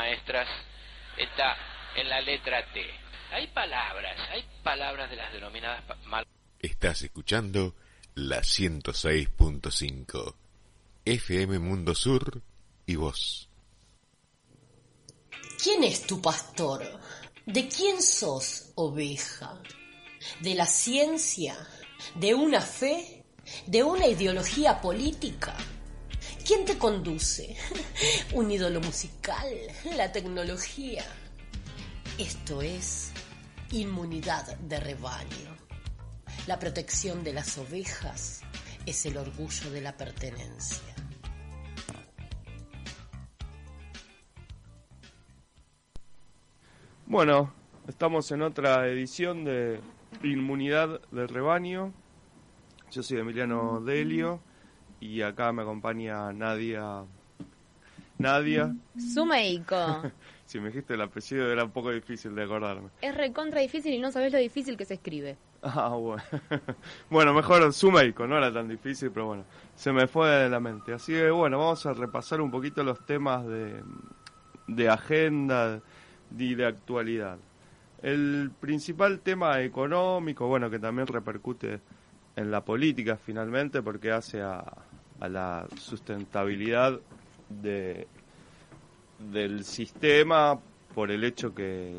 maestras está en la letra T. Hay palabras, hay palabras de las denominadas mal. Estás escuchando la 106.5 FM Mundo Sur y vos. ¿Quién es tu pastor? ¿De quién sos oveja? ¿De la ciencia? ¿De una fe? ¿De una ideología política? ¿Quién te conduce? ¿Un ídolo musical? ¿La tecnología? Esto es inmunidad de rebaño. La protección de las ovejas es el orgullo de la pertenencia. Bueno, estamos en otra edición de Inmunidad de Rebaño. Yo soy Emiliano Delio y acá me acompaña Nadia. Nadia. Sumeiko. si me dijiste el apellido era un poco difícil de acordarme. Es recontra difícil y no sabes lo difícil que se escribe. Ah, bueno. bueno, mejor Sumeiko, no era tan difícil, pero bueno, se me fue de la mente. Así que bueno, vamos a repasar un poquito los temas de, de agenda y de actualidad. El principal tema económico, bueno, que también repercute en la política finalmente, porque hace a, a la sustentabilidad de, del sistema por el hecho que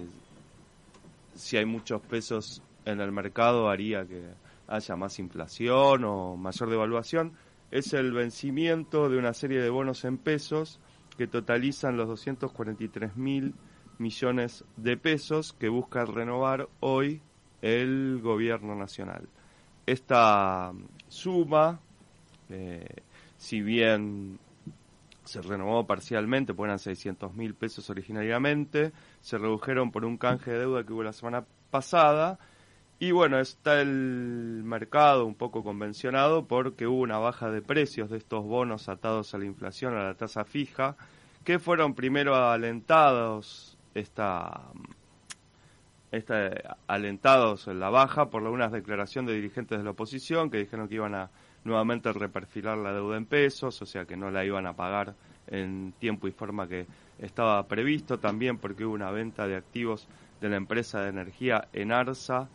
si hay muchos pesos en el mercado haría que haya más inflación o mayor devaluación, es el vencimiento de una serie de bonos en pesos que totalizan los 243 mil millones de pesos que busca renovar hoy el gobierno nacional. Esta suma, eh, si bien se renovó parcialmente, pues eran 600 mil pesos originariamente, se redujeron por un canje de deuda que hubo la semana pasada, y bueno, está el mercado un poco convencionado porque hubo una baja de precios de estos bonos atados a la inflación, a la tasa fija, que fueron primero alentados esta, esta, alentados en la baja por una declaración de dirigentes de la oposición que dijeron que iban a nuevamente reperfilar la deuda en pesos, o sea que no la iban a pagar en tiempo y forma que estaba previsto, también porque hubo una venta de activos de la empresa de energía Enarsa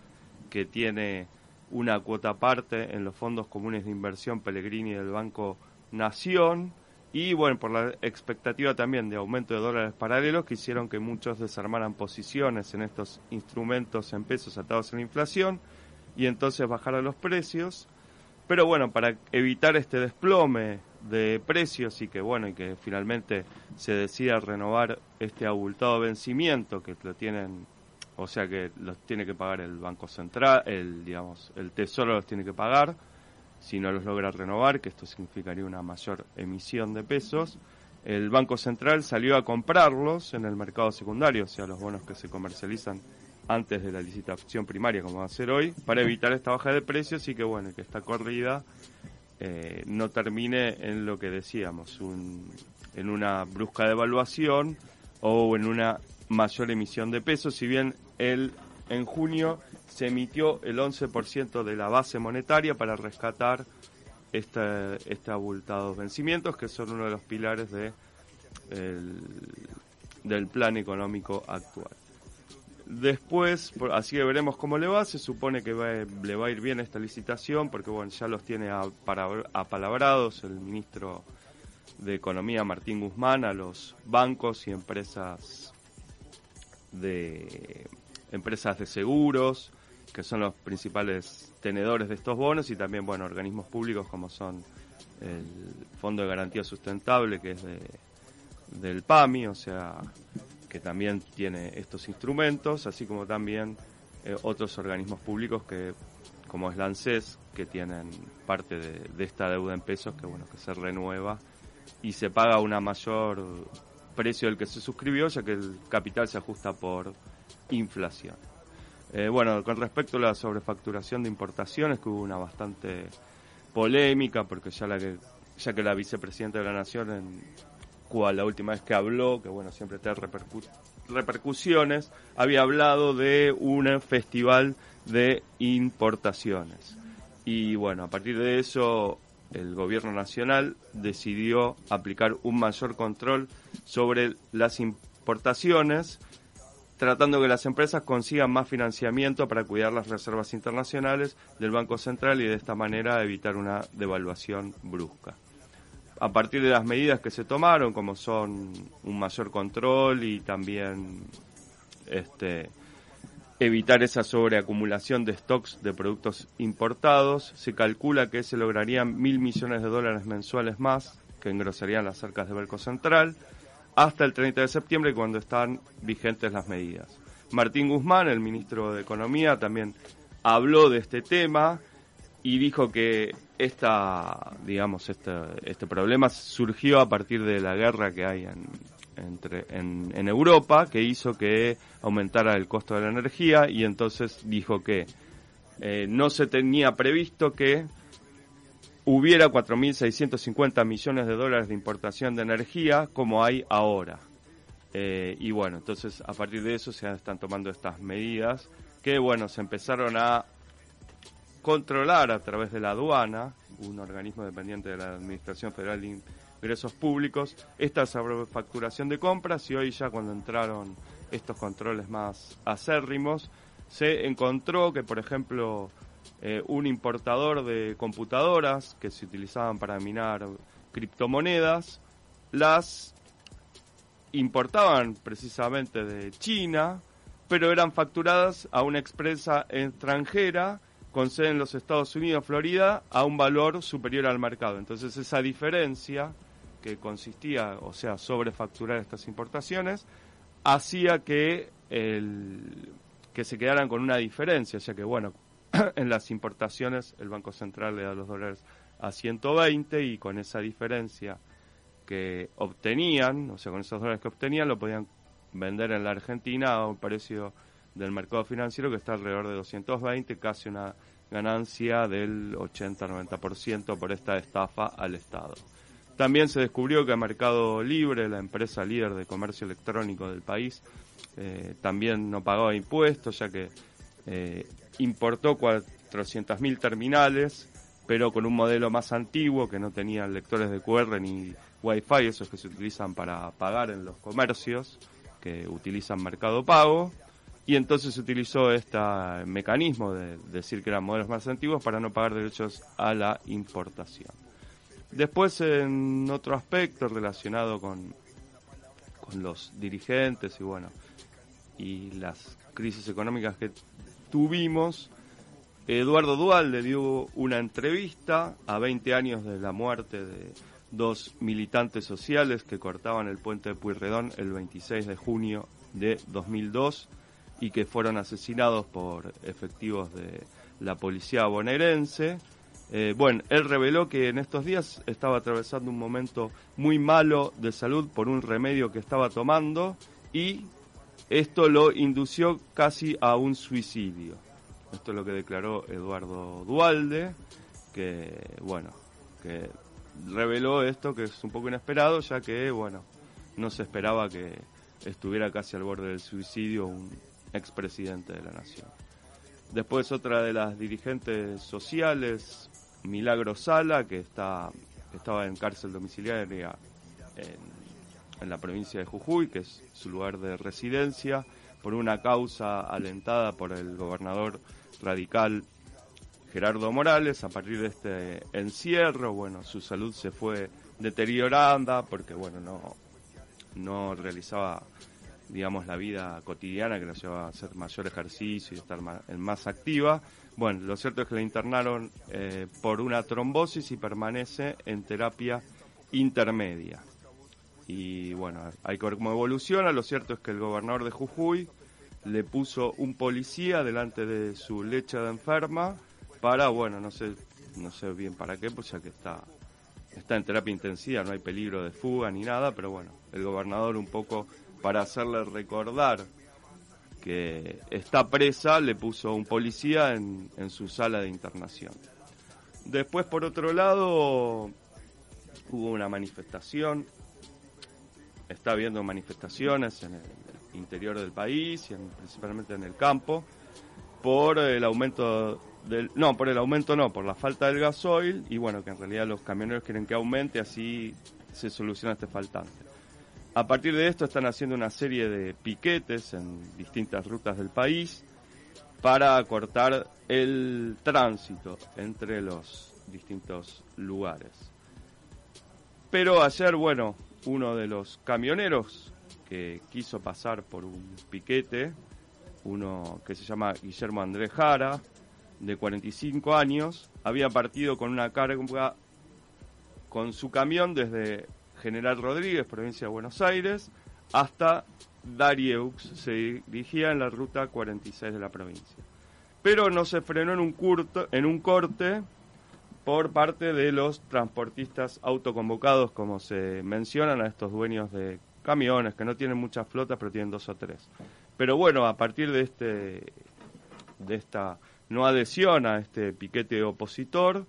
que tiene una cuota aparte en los fondos comunes de inversión Pellegrini del Banco Nación, y bueno, por la expectativa también de aumento de dólares paralelos que hicieron que muchos desarmaran posiciones en estos instrumentos en pesos atados a la inflación y entonces bajaran los precios. Pero bueno, para evitar este desplome de precios y que bueno, y que finalmente se decida renovar este abultado vencimiento que lo tienen, o sea que los tiene que pagar el Banco Central, el digamos, el Tesoro los tiene que pagar si no los logra renovar, que esto significaría una mayor emisión de pesos. El Banco Central salió a comprarlos en el mercado secundario, o sea, los bonos que se comercializan antes de la licitación primaria, como va a ser hoy, para evitar esta baja de precios y que, bueno, que esta corrida eh, no termine en lo que decíamos, en una brusca devaluación o en una mayor emisión de pesos, si bien el en junio se emitió el 11% de la base monetaria para rescatar este, este abultados vencimientos, que son uno de los pilares de, del plan económico actual. Después, así que veremos cómo le va. Se supone que le va a ir bien esta licitación porque bueno, ya los tiene apalabrados el ministro de Economía Martín Guzmán a los bancos y empresas de empresas de seguros, que son los principales tenedores de estos bonos, y también, bueno, organismos públicos como son el Fondo de Garantía Sustentable, que es de, del PAMI, o sea, que también tiene estos instrumentos, así como también eh, otros organismos públicos que, como es la ANSES, que tienen parte de, esta deuda en pesos, que bueno, que se renueva y se paga una mayor precio del que se suscribió, ya que el capital se ajusta por inflación. Eh, bueno, con respecto a la sobrefacturación de importaciones, que hubo una bastante polémica, porque ya, la que, ya que la vicepresidenta de la Nación, en cual la última vez que habló, que bueno, siempre trae repercusiones, había hablado de un festival de importaciones. Y bueno, a partir de eso, el gobierno nacional decidió aplicar un mayor control sobre las importaciones tratando que las empresas consigan más financiamiento para cuidar las reservas internacionales del Banco Central y de esta manera evitar una devaluación brusca. A partir de las medidas que se tomaron, como son un mayor control y también este, evitar esa sobreacumulación de stocks de productos importados, se calcula que se lograrían mil millones de dólares mensuales más que engrosarían las arcas del Banco Central hasta el 30 de septiembre cuando están vigentes las medidas. Martín Guzmán, el ministro de Economía, también habló de este tema y dijo que esta, digamos, este, este problema surgió a partir de la guerra que hay en, entre, en, Europa, que hizo que aumentara el costo de la energía y entonces dijo que eh, no se tenía previsto que hubiera 4.650 millones de dólares de importación de energía como hay ahora. Eh, y bueno, entonces a partir de eso se están tomando estas medidas que, bueno, se empezaron a controlar a través de la aduana, un organismo dependiente de la Administración Federal de Ingresos Públicos, esta sobrefacturación de compras y hoy ya cuando entraron estos controles más acérrimos, se encontró que, por ejemplo, eh, un importador de computadoras que se utilizaban para minar criptomonedas, las importaban precisamente de China, pero eran facturadas a una empresa extranjera con sede en los Estados Unidos, Florida, a un valor superior al mercado. Entonces esa diferencia que consistía, o sea, sobre facturar estas importaciones, hacía que el, que se quedaran con una diferencia, sea que bueno, en las importaciones el Banco Central le da los dólares a 120 y con esa diferencia que obtenían, o sea, con esos dólares que obtenían, lo podían vender en la Argentina a un precio del mercado financiero que está alrededor de 220, casi una ganancia del 80-90% por esta estafa al Estado. También se descubrió que Mercado Libre, la empresa líder de comercio electrónico del país, eh, también no pagaba impuestos, ya que eh, importó 400.000 terminales, pero con un modelo más antiguo que no tenía lectores de QR ni Wi-Fi, esos que se utilizan para pagar en los comercios que utilizan Mercado Pago. Y entonces se utilizó este mecanismo de decir que eran modelos más antiguos para no pagar derechos a la importación. Después, en otro aspecto relacionado con, con los dirigentes y bueno, y las crisis económicas que tuvimos, Eduardo Dual le dio una entrevista a 20 años de la muerte de dos militantes sociales que cortaban el puente de Puyredón el 26 de junio de 2002 y que fueron asesinados por efectivos de la policía bonaerense. Eh, bueno, él reveló que en estos días estaba atravesando un momento muy malo de salud por un remedio que estaba tomando y esto lo indució casi a un suicidio. Esto es lo que declaró Eduardo Dualde, que bueno, que reveló esto que es un poco inesperado, ya que bueno, no se esperaba que estuviera casi al borde del suicidio un expresidente de la nación. Después otra de las dirigentes sociales, Milagro Sala, que está estaba en cárcel domiciliaria en la provincia de Jujuy, que es su lugar de residencia, por una causa alentada por el gobernador radical Gerardo Morales. A partir de este encierro, bueno, su salud se fue deteriorando porque, bueno, no, no realizaba, digamos, la vida cotidiana que la llevaba a hacer mayor ejercicio y estar más, más activa. Bueno, lo cierto es que la internaron eh, por una trombosis y permanece en terapia intermedia y bueno, hay que ver cómo evoluciona. Lo cierto es que el gobernador de Jujuy le puso un policía delante de su leche de enferma para, bueno, no sé, no sé bien para qué, pues ya que está, está en terapia intensiva, no hay peligro de fuga ni nada, pero bueno, el gobernador un poco para hacerle recordar que está presa, le puso un policía en, su sala de internación. Después, por otro lado, hubo una manifestación está habiendo manifestaciones en el interior del país y principalmente en el campo por el aumento del no por el aumento no por la falta del gasoil y bueno que en realidad los camioneros quieren que aumente así se soluciona este faltante a partir de esto están haciendo una serie de piquetes en distintas rutas del país para cortar el tránsito entre los distintos lugares. Pero ayer, bueno, uno de los camioneros que quiso pasar por un piquete, uno que se llama Guillermo Andrés Jara, de 45 años, había partido con una carga con su camión desde General Rodríguez, provincia de Buenos Aires, hasta Darieux, se dirigía en la ruta 46 de la provincia. Pero no se frenó en un, curto, en un corte por parte de los transportistas autoconvocados, como se mencionan a estos dueños de camiones, que no tienen muchas flotas, pero tienen dos o tres. Pero bueno, a partir de, este, de esta no adhesión a este piquete opositor,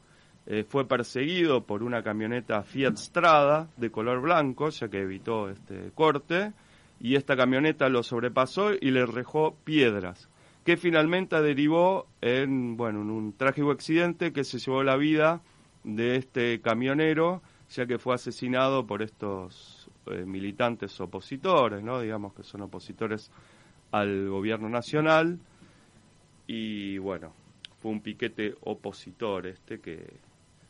eh, fue perseguido por una camioneta Fiat Strada de color blanco, ya que evitó este corte, y esta camioneta lo sobrepasó y le rejó piedras que finalmente derivó en, bueno, en un trágico accidente que se llevó la vida de este camionero, ya que fue asesinado por estos eh, militantes opositores, ¿no? digamos que son opositores al gobierno nacional, y bueno, fue un piquete opositor este que,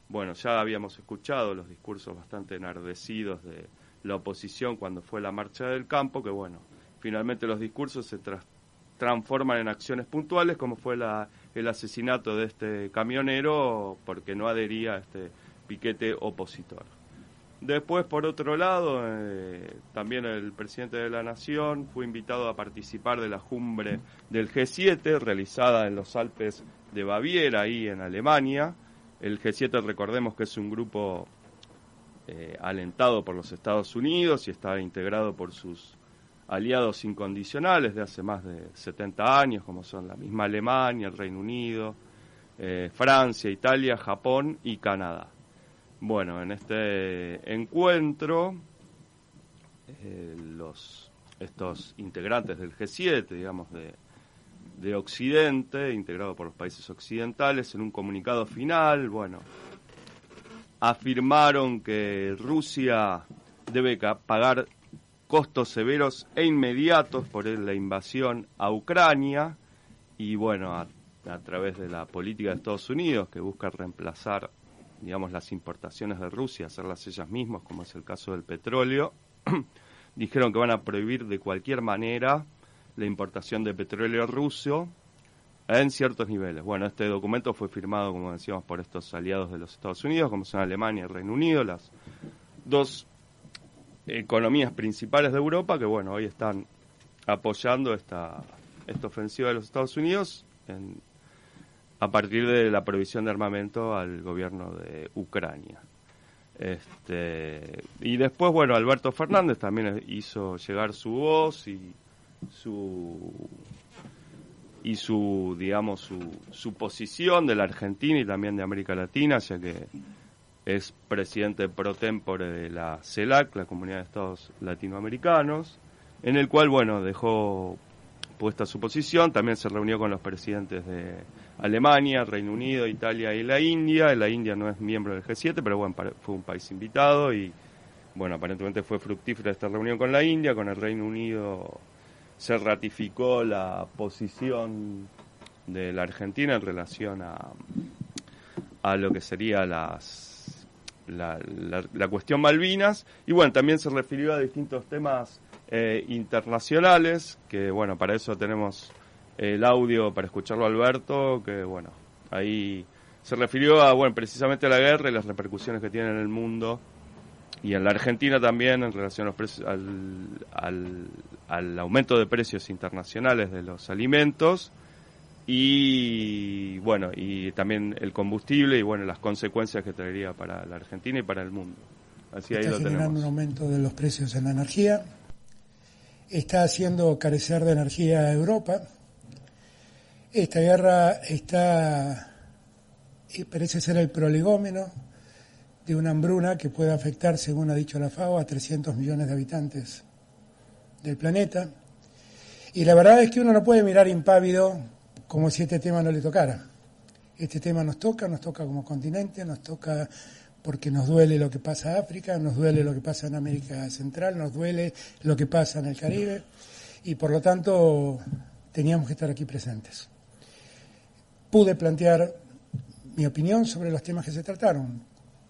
bueno, ya habíamos escuchado los discursos bastante enardecidos de la oposición cuando fue la marcha del campo, que bueno, finalmente los discursos se, transforman en acciones puntuales, como fue la, el asesinato de este camionero porque no adhería a este piquete opositor. Después, por otro lado, eh, también el presidente de la Nación fue invitado a participar de la cumbre del G7 realizada en los Alpes de Baviera, ahí en Alemania. El G7, recordemos que es un grupo eh, alentado por los Estados Unidos y está integrado por sus aliados incondicionales de hace más de 70 años, como son la misma Alemania, el Reino Unido, eh, Francia, Italia, Japón y Canadá. Bueno, en este encuentro, eh, estos integrantes del G7, digamos, de, de Occidente, integrado por los países occidentales, en un comunicado final, bueno, afirmaron que Rusia debe pagar costos severos e inmediatos por la invasión a Ucrania y bueno, a, través de la política de Estados Unidos que busca reemplazar, digamos, las importaciones de Rusia, hacerlas ellas mismas, como es el caso del petróleo, dijeron que van a prohibir de cualquier manera la importación de petróleo ruso en ciertos niveles. Bueno, este documento fue firmado, como decíamos, por estos aliados de los Estados Unidos, como son Alemania y Reino Unido, las dos economías principales de Europa que, bueno, hoy están apoyando esta, esta ofensiva de los Estados Unidos a partir de la provisión de armamento al gobierno de Ucrania. Este, y después, bueno, Alberto Fernández también hizo llegar su voz y su y su digamos su, su posición de la Argentina y también de América Latina, ya que es presidente pro tempore de la CELAC, la Comunidad de Estados Latinoamericanos, en el cual, bueno, dejó puesta su posición, también se reunió con los presidentes de Alemania, Reino Unido, Italia y la India. La India no es miembro del G7, pero bueno, fue un país invitado y, bueno, aparentemente fue fructífera esta reunión con la India, con el Reino Unido se ratificó la posición de la Argentina en relación a, a lo que sería las la, la, cuestión Malvinas. Y bueno, también se refirió a distintos temas eh, internacionales, que bueno, para eso tenemos el audio para escucharlo Alberto, que bueno, ahí se refirió a, bueno, precisamente a la guerra y las repercusiones que tiene en el mundo y en la Argentina también en relación a los precios, al, al, al aumento de precios internacionales de los alimentos y bueno, y también el combustible y bueno, las consecuencias que traería para la Argentina y para el mundo. Así está generando un aumento de los precios en la energía, está haciendo carecer de energía a Europa. Esta guerra está, parece ser el prolegómeno de una hambruna que puede afectar, según ha dicho la FAO, a 300 millones de habitantes del planeta. Y la verdad es que uno no puede mirar impávido como si este tema no le tocara. Este tema nos toca, nos toca como continente, nos toca porque nos duele lo que pasa en África, nos duele lo que pasa en América Central, nos duele lo que pasa en el Caribe y por lo tanto teníamos que estar aquí presentes. Pude plantear mi opinión sobre los temas que se trataron,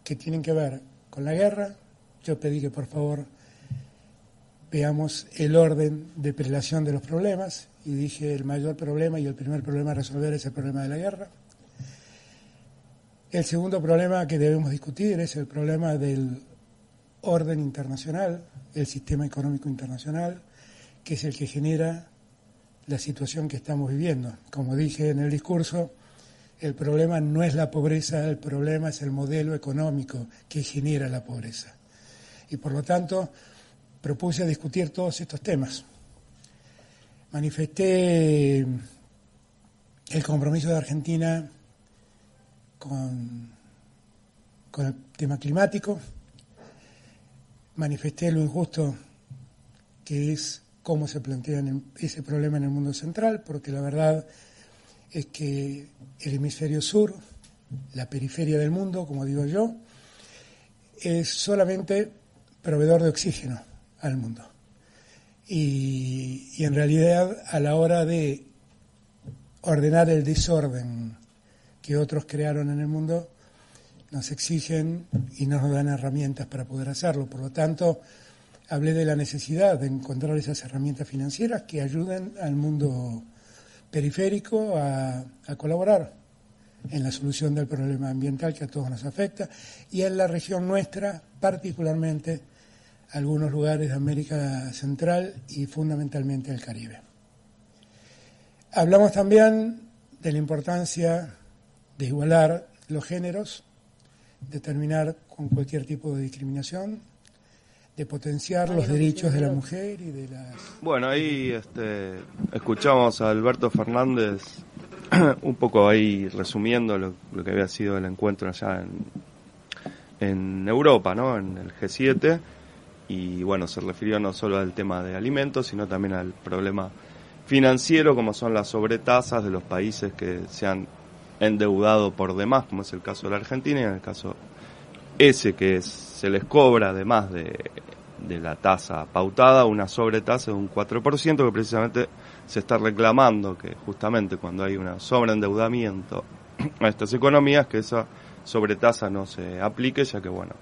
que tienen que ver con la guerra. Yo pedí que por favor veamos el orden de prelación de los problemas y dije el mayor problema y el primer problema a resolver es el problema de la guerra. El segundo problema que debemos discutir es el problema del orden internacional, el sistema económico internacional, que es el que genera la situación que estamos viviendo. Como dije en el discurso, el problema no es la pobreza, el problema es el modelo económico que genera la pobreza. Y por lo tanto, propuse discutir todos estos temas. Manifesté el compromiso de Argentina con, con el tema climático, manifesté lo injusto que es cómo se plantea ese problema en el mundo central, porque la verdad es que el hemisferio sur, la periferia del mundo, como digo yo, es solamente proveedor de oxígeno al mundo. Y, en realidad a la hora de ordenar el desorden que otros crearon en el mundo, nos exigen y nos dan herramientas para poder hacerlo. Por lo tanto, hablé de la necesidad de encontrar esas herramientas financieras que ayuden al mundo periférico a, colaborar en la solución del problema ambiental que a todos nos afecta y en la región nuestra, particularmente algunos lugares de América Central y fundamentalmente el Caribe. Hablamos también de la importancia de igualar los géneros, de terminar con cualquier tipo de discriminación, de potenciar los derechos de la mujer y de las... Bueno, ahí este, escuchamos a Alberto Fernández un poco ahí resumiendo lo, que había sido el encuentro allá en, en Europa, ¿no? En el G7 y bueno, se refirió no solo al tema de alimentos, sino también al problema financiero como son las sobretasas de los países que se han endeudado por demás, como es el caso de la Argentina, y en el caso ese que se les cobra además de, la tasa pautada, una sobretasa de un 4%, que precisamente se está reclamando que justamente cuando hay un sobreendeudamiento a estas economías, que esa sobretasa no se aplique, ya que bueno,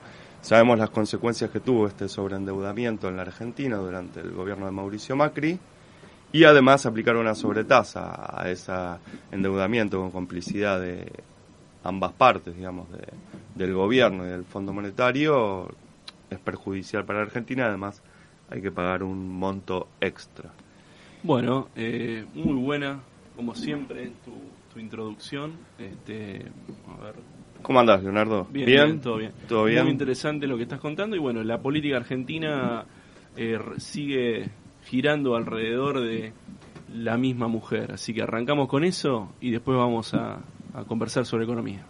sabemos las consecuencias que tuvo este sobreendeudamiento en la Argentina durante el gobierno de Mauricio Macri, y además aplicar una sobretasa a ese endeudamiento con complicidad de ambas partes, digamos, de, del gobierno y del Fondo Monetario, es perjudicial para Argentina, además hay que pagar un monto extra. Bueno, eh, muy buena, como siempre, tu, tu introducción. Este, a ver. ¿Cómo andás, Leonardo? Bien, todo bien. ¿Todo bien? Muy interesante lo que estás contando y bueno, la política argentina eh, sigue girando alrededor de la misma mujer. Así que arrancamos con eso y después vamos a, a conversar sobre economía.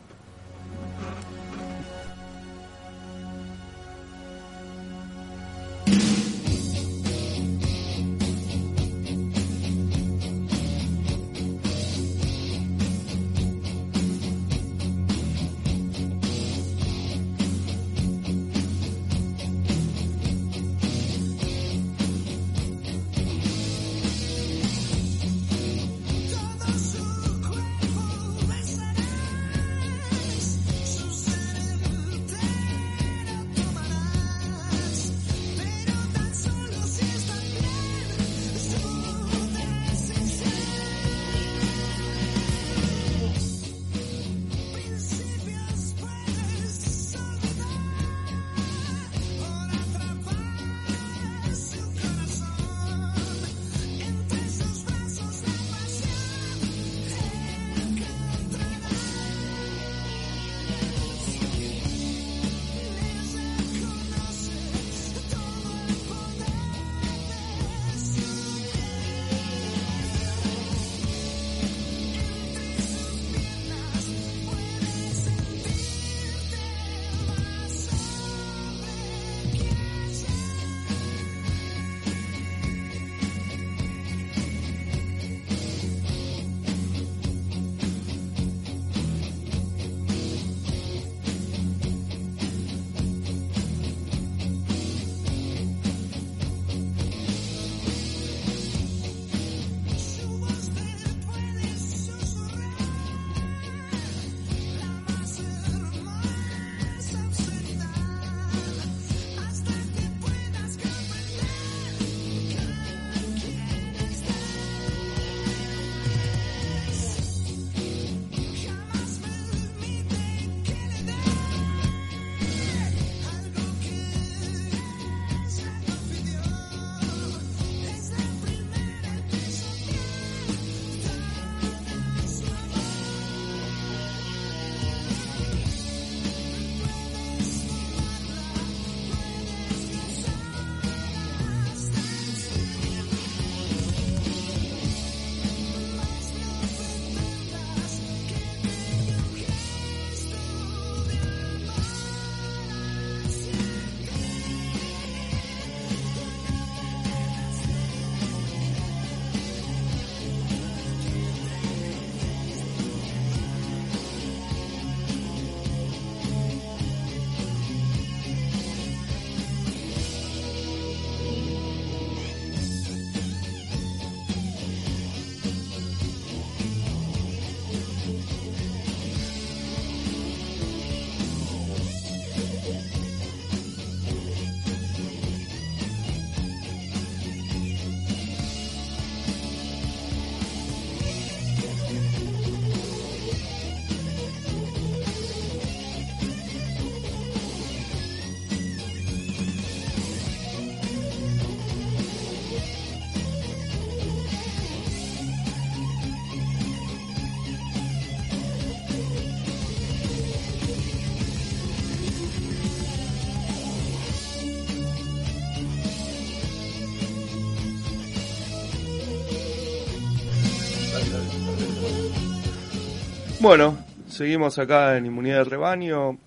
Bueno, seguimos acá en Inmunidad de Rebaño.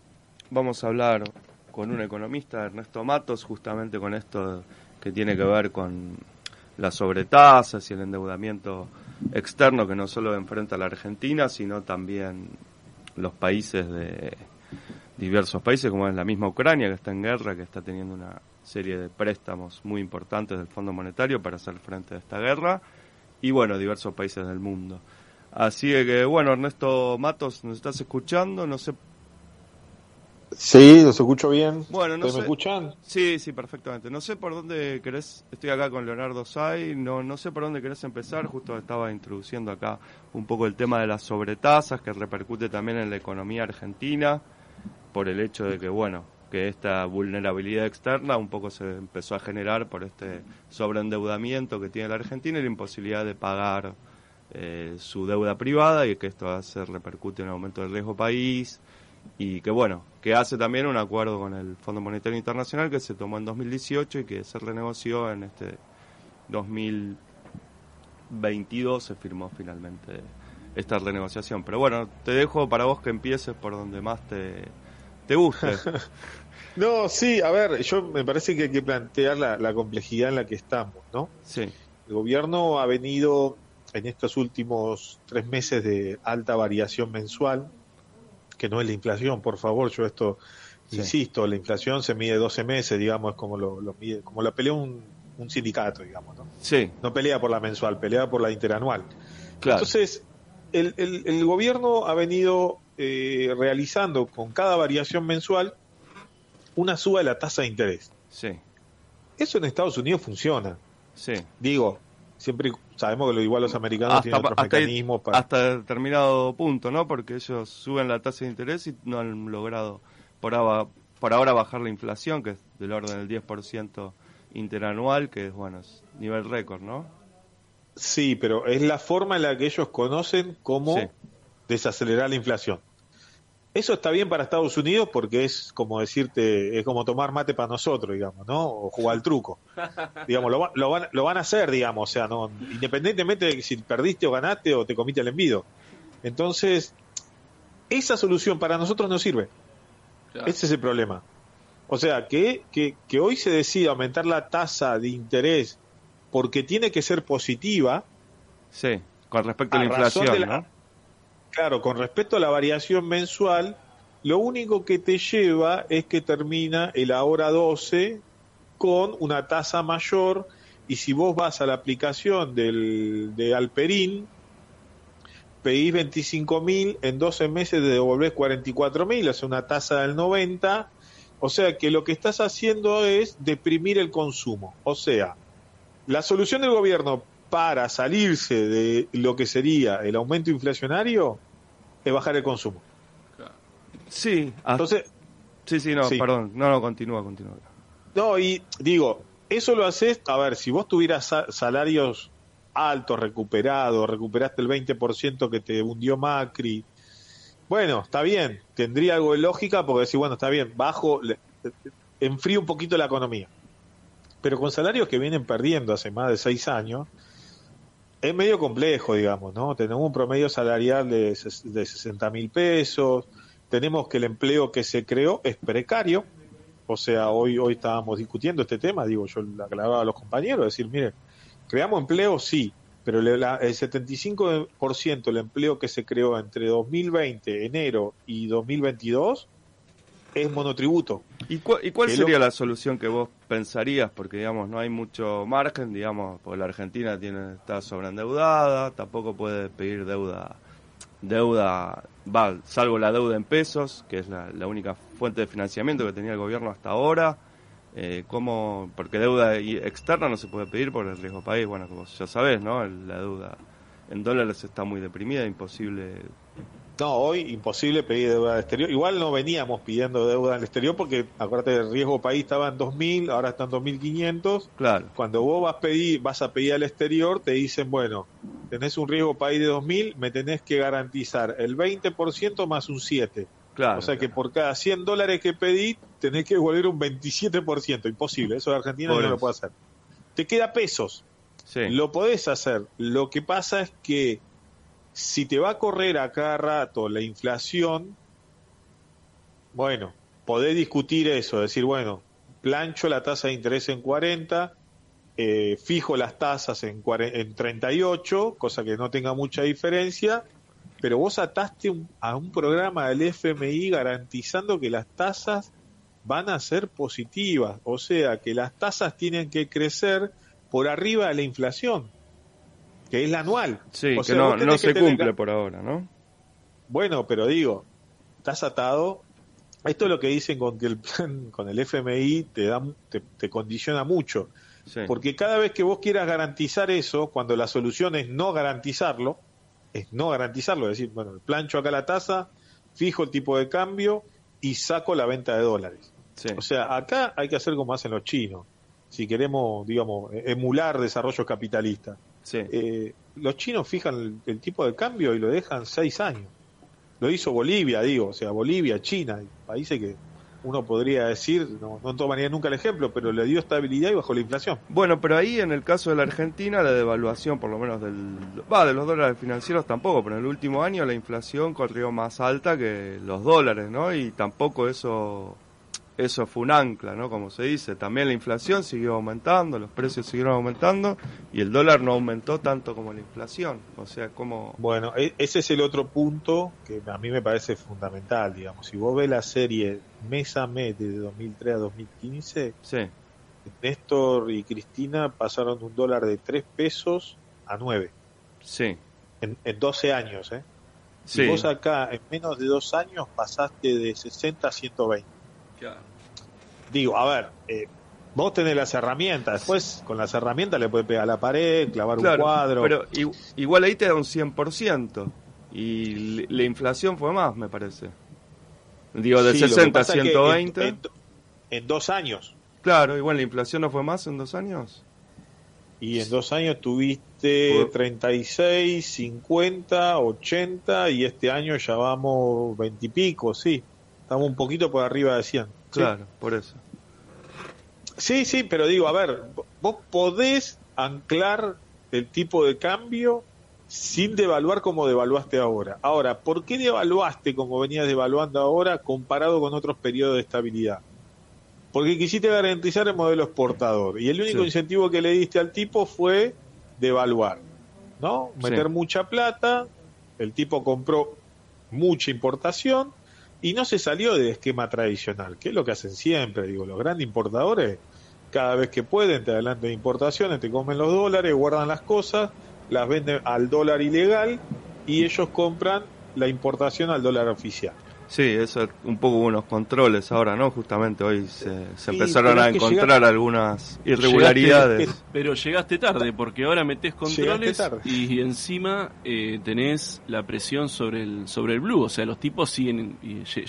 Vamos a hablar con un economista, Ernesto Matos, justamente con esto que tiene que ver con las sobretasas y el endeudamiento externo que no solo enfrenta la Argentina, sino también los países de diversos países, como es la misma Ucrania, que está en guerra, que está teniendo una serie de préstamos muy importantes del Fondo Monetario para hacer frente a esta guerra, y bueno, diversos países del mundo. Así que, bueno, Ernesto Matos, ¿nos estás escuchando? No sé. Sí, los escucho bien. Bueno, no ¿Me escuchan? Sí, sí, perfectamente. No sé por dónde querés, estoy acá con Leonardo Say, no, no sé por dónde querés empezar, justo estaba introduciendo acá un poco el tema de las sobretasas que repercute también en la economía argentina por el hecho de que, bueno, que esta vulnerabilidad externa un poco se empezó a generar por este sobreendeudamiento que tiene la Argentina y la imposibilidad de pagar eh, su deuda privada y que esto hace repercute en un aumento del riesgo país y que bueno, que hace también un acuerdo con el Fondo Monetario Internacional que se tomó en 2018 y que se renegoció en este 2022 se firmó finalmente esta renegociación. Pero bueno, te dejo para vos que empieces por donde más te, te guste. no, sí, a ver, yo me parece que hay que plantear la, la complejidad en la que estamos, ¿no? Sí. El gobierno ha venido en estos últimos tres meses de alta variación mensual, que no es la inflación, por favor, yo esto insisto, la inflación se mide 12 meses, digamos, como lo, mide, como la pelea un, un, sindicato, digamos, ¿no? Sí. No pelea por la mensual, pelea por la interanual. Claro. Entonces, el, el, el gobierno ha venido eh, realizando con cada variación mensual una suba de la tasa de interés. Sí. Eso en Estados Unidos funciona. Sí. Digo, siempre sabemos que lo igual los americanos tienen otros mecanismos para... Hasta determinado punto, ¿no? Porque ellos suben la tasa de interés y no han logrado por ahora, por ahora bajar la inflación, que es del orden del 10% interanual, que es, bueno, es nivel récord, ¿no? Sí, pero es la forma en la que ellos conocen cómo desacelerar la inflación. Eso está bien para Estados Unidos porque es como decirte, es como tomar mate para nosotros, digamos, ¿no? O jugar al truco. digamos, lo, lo, van, lo van a hacer, digamos, o sea, no, independientemente de si perdiste o ganaste o te comiste el envido. Entonces, esa solución para nosotros no sirve. Ese es el problema. O sea, que, que, que hoy se decide aumentar la tasa de interés porque tiene que ser positiva. Sí, con respecto a la inflación, ¿no? Claro, con respecto a la variación mensual, lo único que te lleva es que termina el ahora 12 con una tasa mayor y si vos vas a la aplicación del, de Alperín, pedís 25 mil, en 12 meses te devolvés 44 mil, es una tasa del 90, o sea que lo que estás haciendo es deprimir el consumo. O sea, la solución del gobierno para salirse de lo que sería el aumento inflacionario es bajar el consumo. Sí, entonces. Sí, sí, no, perdón. No, no, continúa, continúa. No, y digo, eso lo haces, a ver, si vos tuvieras salarios altos, recuperados, recuperaste el 20% que te hundió Macri, bueno, está bien, tendría algo de lógica porque decir, bueno, está bien, bajo, enfrío un poquito la economía. Pero con salarios que vienen perdiendo hace más de seis años, es medio complejo, digamos, ¿no? Tenemos un promedio salarial de, de 60 mil pesos, tenemos que el empleo que se creó es precario, o sea, hoy, hoy estábamos discutiendo este tema, digo, yo le aclaraba a los compañeros, decir, mire, creamos empleo, sí, pero el 75% del empleo que se creó entre 2020, enero, y 2022 es monotributo. ¿Y, y cuál sería la solución que vos pensarías? Porque, digamos, no hay mucho margen, digamos, porque la Argentina tiene está sobreendeudada, tampoco puede pedir deuda, deuda, va, salvo la deuda en pesos, que es la, única fuente de financiamiento que tenía el gobierno hasta ahora. Eh, ¿cómo? Porque deuda externa no se puede pedir por el riesgo país, bueno, como ya sabés, ¿no? La deuda en dólares está muy deprimida, imposible no, hoy imposible pedir deuda al exterior. Igual no veníamos pidiendo deuda al exterior porque, acuérdate, el riesgo país estaba en 2.000, ahora está en 2.500. Claro. Cuando vos vas a, pedir, vas a pedir al exterior, te dicen, bueno, tenés un riesgo país de 2.000, me tenés que garantizar el 20% más un 7%. Claro, o sea que por cada 100 dólares que pedí, tenés que devolver un 27%. Imposible, eso de Argentina no lo puede hacer. Te queda pesos. Sí. Lo podés hacer. Lo que pasa es que si te va a correr a cada rato la inflación, bueno, podés discutir eso, decir, bueno, plancho la tasa de interés en 40, eh, fijo las tasas en, en 38, cosa que no tenga mucha diferencia, pero vos ataste a un programa del FMI garantizando que las tasas van a ser positivas, o sea, que las tasas tienen que crecer por arriba de la inflación, que es la anual. Sí, que no, se cumple por ahora, ¿no? Bueno, pero digo, estás atado. Esto es lo que dicen con que el plan, con el FMI te da, te, condiciona mucho. Porque cada vez que vos quieras garantizar eso, cuando la solución es no garantizarlo, es no garantizarlo, es decir, bueno, plancho acá la tasa, fijo el tipo de cambio y saco la venta de dólares. O sea, acá hay que hacer como hacen los chinos, si queremos, digamos, emular desarrollo capitalista. Eh, los chinos fijan el, tipo de cambio y lo dejan seis años. Lo hizo Bolivia, digo, o sea, Bolivia, China, países que uno podría decir, no, no tomaría nunca el ejemplo, pero le dio estabilidad y bajó la inflación. Bueno, pero ahí en el caso de la Argentina, la devaluación, por lo menos del, va, de los dólares financieros tampoco, pero en el último año la inflación corrió más alta que los dólares, ¿no? Y tampoco eso eso fue un ancla, ¿no? Como se dice. También la inflación siguió aumentando, los precios siguieron aumentando y el dólar no aumentó tanto como la inflación. O sea, como... Bueno, e-, ese es el otro punto que a mí me parece fundamental, digamos. Si vos ves la serie mes a mes de 2003 a 2015, sí. Néstor y Cristina pasaron de un dólar de 3 pesos a 9. Sí. En, en 12 años, ¿eh? Sí. vos acá en menos de dos años pasaste de 60 a 120. Claro digo, a ver, eh, vos tenés las herramientas, después con las herramientas le puedes pegar a la pared, clavar un cuadro. Pero igual ahí te da un 100%, y la inflación fue más, me parece. Digo, de 60 a 120. En, dos años. Claro, igual la inflación no fue más en dos años. Y en dos años tuviste 36, 50, 80 y este año ya vamos 20 y pico, sí. Estamos un poquito por arriba de 100. Claro, por eso. Sí, sí, pero digo, a ver, vos podés anclar el tipo de cambio sin devaluar como devaluaste ahora. Ahora, ¿por qué devaluaste como venías devaluando ahora comparado con otros periodos de estabilidad? Porque quisiste garantizar el modelo exportador y el único incentivo que le diste al tipo fue devaluar, ¿no? Meter mucha plata, el tipo compró mucha importación y no se salió del esquema tradicional, que es lo que hacen siempre, digo, los grandes importadores, cada vez que pueden, te adelantan de importaciones, te comen los dólares, guardan las cosas, las venden al dólar ilegal y ellos compran la importación al dólar oficial. Sí, eso es un poco unos controles ahora, ¿no? Justamente hoy se, empezaron a encontrar algunas irregularidades. pero llegaste tarde, porque ahora metés controles y encima eh, tenés la presión sobre el sobre el blue, o sea, los tipos siguen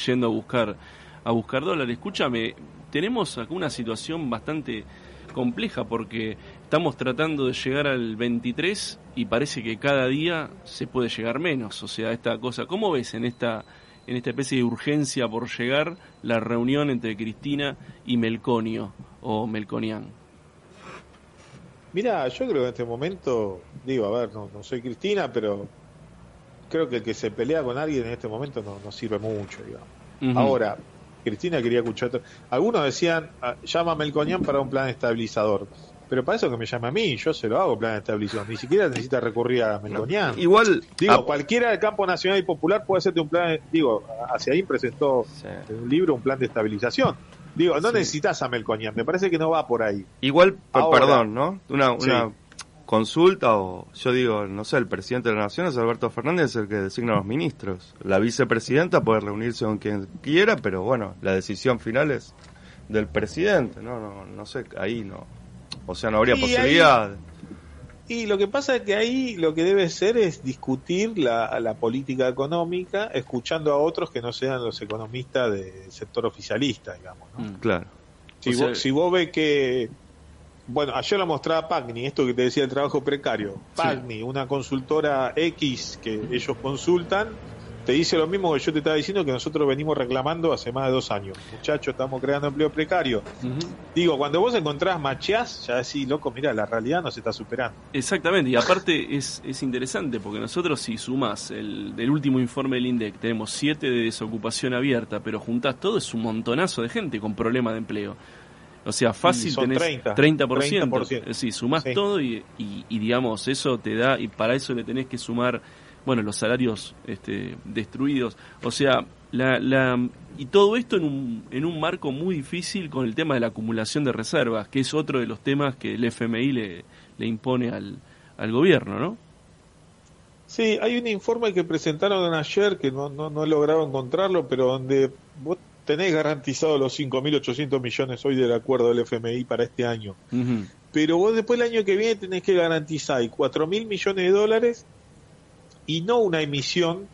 yendo a buscar a buscar dólares. Escúchame, tenemos acá una situación bastante compleja porque estamos tratando de llegar al 23 y parece que cada día se puede llegar menos, o sea, esta cosa, ¿cómo ves en esta en esta especie de urgencia por llegar la reunión entre Cristina y Melconio o Melconian? Mira, yo creo que en este momento, digo, a ver, no, soy Cristina, pero creo que el que se pelea con alguien en este momento no, sirve mucho, digamos. Ahora, Cristina quería escuchar. Algunos decían, ah, llama a Melconian para un plan estabilizador. Pero para eso que me llame a mí, yo se lo hago plan de estabilización. Ni siquiera necesita recurrir a Melconian. igual. Digo, cualquiera del campo nacional y popular puede hacerte un plan. digo, hacia ahí presentó en un libro un plan de estabilización. Digo, no necesitas a Melconian. Me parece que no va por ahí. Igual, perdón, ¿no? Una, una consulta o yo digo, no sé, el presidente de la Nación es Alberto Fernández, es el que designa a los ministros. La vicepresidenta puede reunirse con quien quiera, pero bueno, la decisión final es del presidente, ¿no? No, no sé, ahí no o sea, no habría posibilidad. y lo que pasa es que ahí lo que debe ser es discutir la, la política económica escuchando a otros que no sean los economistas del sector oficialista, digamos. Mm, claro. Si, vos, si vos ves que bueno, ayer lo mostraba Pagni, esto que te decía el trabajo precario. Pagni, una consultora X que ellos consultan, te dice lo mismo que yo te estaba diciendo que nosotros venimos reclamando hace más de dos años. Muchachos, estamos creando empleo precario. Digo, cuando vos encontrás macheás, ya decís, loco, mira, la realidad nos está superando. Exactamente, y aparte es, es interesante porque nosotros si sumás el del último informe del INDEC, tenemos siete de desocupación abierta, pero juntás todo, es un montonazo de gente con problema de empleo. O sea, fácil tenés 30, 30%. Sí, sumás todo y, y, digamos, eso te da, y para eso le tenés que sumar, bueno, los salarios este, destruidos. O sea, la, la, y todo esto en un, en un marco muy difícil con el tema de la acumulación de reservas, que es otro de los temas que el FMI le, le impone al, al gobierno, ¿no? Sí, hay un informe que presentaron ayer que no, no, no he logrado encontrarlo, pero donde vos tenés garantizado los 5.800 millones hoy del acuerdo del FMI para este año. Pero vos después el año que viene tenés que garantizar 4.000 millones de dólares y no una emisión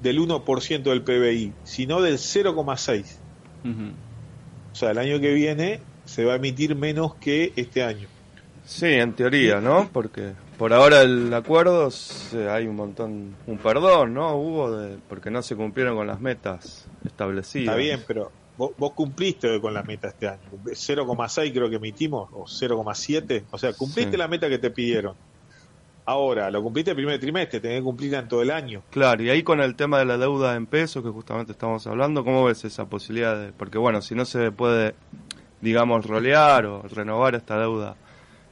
del 1% del PBI, sino del 0,6. O sea, el año que viene se va a emitir menos que este año. Sí, en teoría, ¿no? Porque por ahora el acuerdo hay un montón, un perdón, ¿no? Hubo de, porque no se cumplieron con las metas establecidas. Está bien, pero vos, cumpliste con la meta este año. 0,6 creo que emitimos, o 0,7. O sea, cumpliste la meta que te pidieron. Ahora, lo cumpliste el primer trimestre, tenés que cumplirla en todo el año. Claro, y ahí con el tema de la deuda en pesos, que justamente estamos hablando, ¿cómo ves esa posibilidad? De, porque bueno, si no se puede, digamos, rolear o renovar esta deuda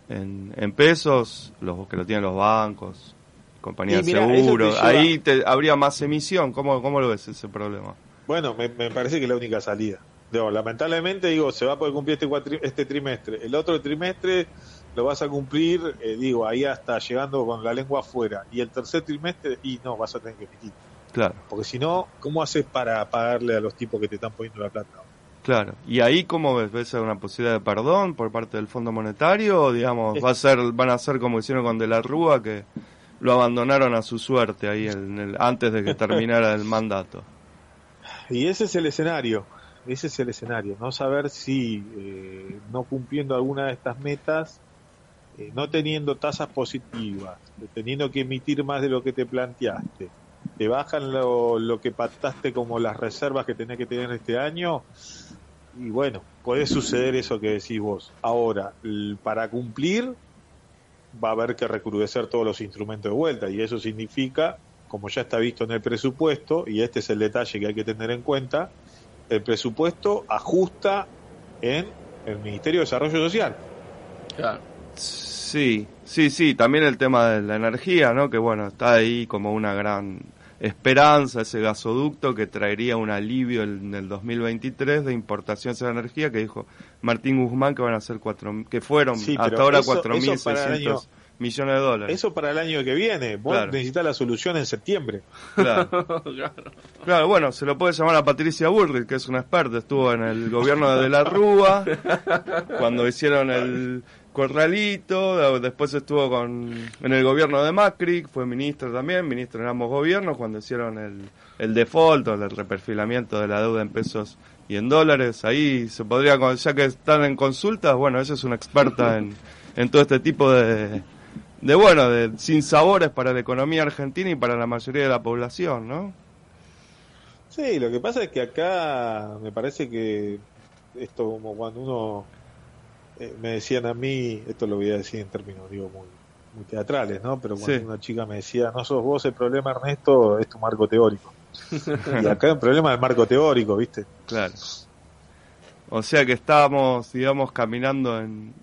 en, en pesos, los que lo tienen los bancos, compañías de seguros, ahí te, habría más emisión. ¿Cómo, ¿Cómo lo ves ese problema? Bueno, me, parece que es la única salida. lamentablemente, digo, se va a poder cumplir este, este trimestre. El otro trimestre lo vas a cumplir, eh, digo, ahí hasta llegando con la lengua afuera. Y el tercer trimestre, y no, vas a tener que emitir. Claro. Porque si no, ¿cómo haces para pagarle a los tipos que te están poniendo la plata? Claro. ¿Y ahí cómo ves? ¿Ves una posibilidad de perdón por parte del Fondo Monetario? ¿O, digamos, va a ser, van a ser como hicieron con De la Rúa, que lo abandonaron a su suerte ahí en el, antes de que terminara el mandato? Y ese es el escenario, ese es el escenario, no saber si eh, no cumpliendo alguna de estas metas, eh, no teniendo tasas positivas, teniendo que emitir más de lo que te planteaste, te bajan lo, lo que pactaste como las reservas que tenés que tener este año, y bueno, puede suceder eso que decís vos. Ahora, para cumplir va a haber que recrudecer todos los instrumentos de vuelta y eso significa como ya está visto en el presupuesto, y este es el detalle que hay que tener en cuenta, el presupuesto ajusta en el Ministerio de Desarrollo Social. Sí, sí, sí, también el tema de la energía, ¿no? Que bueno, está ahí como una gran esperanza ese gasoducto que traería un alivio en el 2023 de importación de energía que dijo Martín Guzmán que van a ser cuatro que furon hasta ahora 4.600 millones de dólares. Eso para el año que viene. Vos necesitas la solución en septiembre. Claro. claro. bueno, se lo puede llamar a Patricia Bullrich, que es una experta. Estuvo en el gobierno de, de la Rúa, cuando hicieron el corralito. Después estuvo con, en el gobierno de Macri, fue ministro también, ministro en ambos gobiernos, cuando hicieron el, el default o el reperfilamiento de la deuda en pesos y en dólares. Ahí se podría, ya que están en consultas, bueno, ella es una experta en, todo este tipo de de bueno, de sin sabores para la economía argentina y para la mayoría de la población, ¿no? Sí, lo que pasa es que acá me parece que esto como cuando uno eh, me decían a mí, esto lo voy a decir en términos digo muy muy teatrales, ¿no? Pero cuando una chica me decía, "No sos vos el problema, Ernesto, es tu marco teórico." y acá hay un problema del marco teórico, ¿viste? Claro. O sea que estábamos, digamos, caminando en,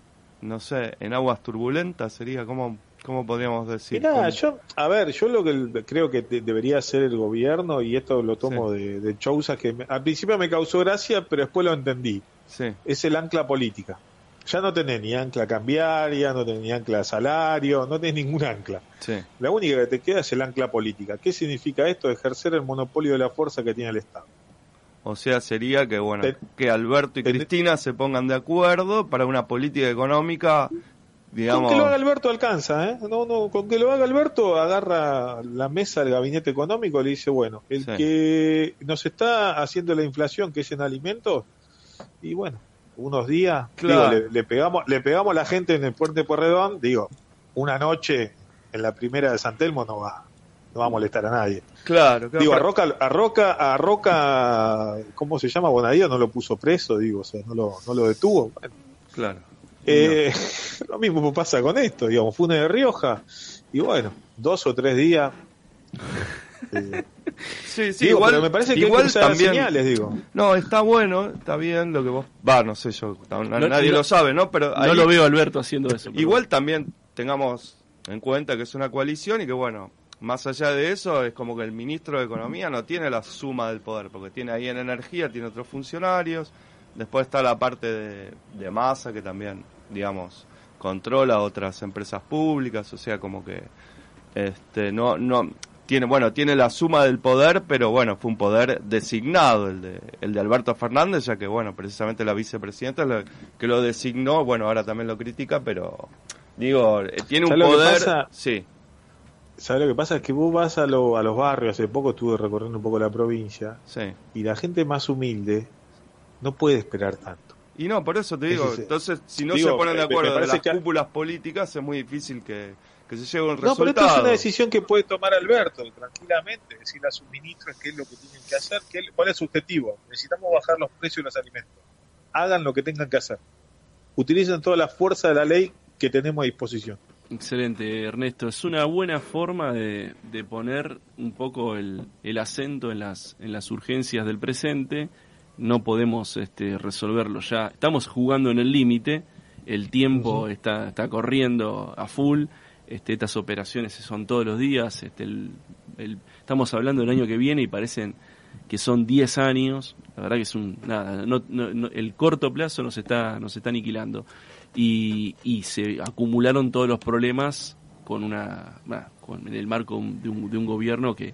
no sé, en aguas turbulentas, sería como ¿Cómo podríamos decir? yo, a ver, yo lo que creo que debería hacer el gobierno, y esto lo tomo de, de Chousa, que al principio me causó gracia, pero después lo entendí. Es el ancla política. Ya no tenés ni ancla cambiaria, no tenés ni ancla salario, no tenés ningún ancla. La única que te queda es el ancla política. ¿Qué significa esto? Ejercer el monopolio de la fuerza que tiene el Estado. O sea, sería que bueno, que Alberto y Cristina se pongan de acuerdo para una política económica con que lo haga Alberto alcanza, ¿eh? No, no, con que lo haga Alberto agarra la mesa del gabinete económico y le dice, bueno, el que nos está haciendo la inflación, que es en alimentos, y bueno, unos días, le, pegamos, le pegamos a la gente en el puente Puerredón, digo, una noche en la primera de San Telmo no va, no va a molestar a nadie. Claro, Digo, a Roca, a Roca, a Roca, ¿cómo se llama? Bonadío no lo puso preso, digo, o sea, no lo, no lo detuvo. Claro. Eh, lo mismo pasa con esto, digamos, Funes de Rioja, y bueno, dos o tres días. Sí, sí, igual, pero me parece que igual hay que también, señales, digo. No, está bueno, está bien lo que vos. Va, no sé, yo. nadie lo sabe, ¿no? Pero no lo veo Alberto haciendo eso. Igual también tengamos en cuenta que es una coalición y que, bueno, más allá de eso, es como que el ministro de Economía no tiene la suma del poder, porque tiene ahí en energía, tiene otros funcionarios. Después está la parte de, de masa que también, digamos, controla otras empresas públicas, o sea, como que este no no tiene bueno tiene la suma del poder pero bueno fue un poder designado el de el de Alberto Fernández ya que bueno precisamente la vicepresidenta que lo designó bueno ahora también lo critica pero digo eh, tiene un poder sí ¿Sabes lo que pasa? Es que vos vas a, lo, a los barrios, hace poco estuve recorriendo un poco la provincia, sí. y la gente más humilde no puede esperar tanto. Y no, por eso te digo, entonces si no se ponen de acuerdo de las cúpulas políticas es muy difícil que, que se lleve un resultado. No, pero esto es una decisión que puede tomar Alberto tranquilamente, decirle a sus ministros qué es lo que tienen que hacer, qué, cuál es su objetivo. Necesitamos bajar los precios de los alimentos. Hagan lo que tengan que hacer. Utilicen toda la fuerza de la ley que tenemos a disposición. Excelente, Ernesto. Es una buena forma de, de poner un poco el, el, acento en las, en las urgencias del presente. No podemos este, resolverlo ya. Estamos jugando en el límite. El tiempo está, está corriendo a full este, estas operaciones son todos los días, este, estamos hablando del año que viene y parecen que son 10 años, la verdad que es un, nada, no, el corto plazo nos está, nos está aniquilando. Y, y se acumularon todos los problemas con una, con, en el marco de un, de un gobierno que,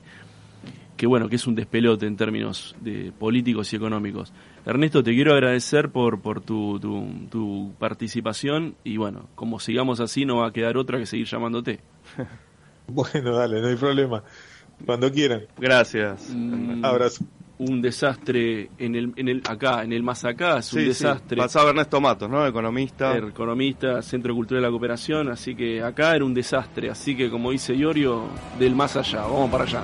que bueno, que es un despelote en términos de políticos y económicos. Ernesto, te quiero agradecer por, por tu, tu, participación y bueno, como sigamos así no va a quedar otra que seguir llamándote. bueno, dale, no hay problema. Cuando quieran. Gracias. Un Abrazo. Un desastre en el, en el acá, en el más acá, es un desastre. Sí. Pasaba Ernesto Matos, ¿no? Economista. Economista, Centro Cultural de la Cooperación, así que acá era un desastre, así que como dice Iorio, del más allá, vamos para allá.